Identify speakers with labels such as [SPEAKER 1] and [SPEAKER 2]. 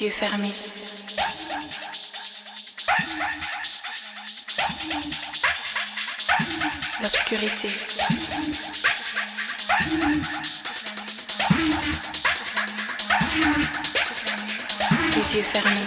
[SPEAKER 1] les yeux fermés. L'obscurité. Les yeux fermés.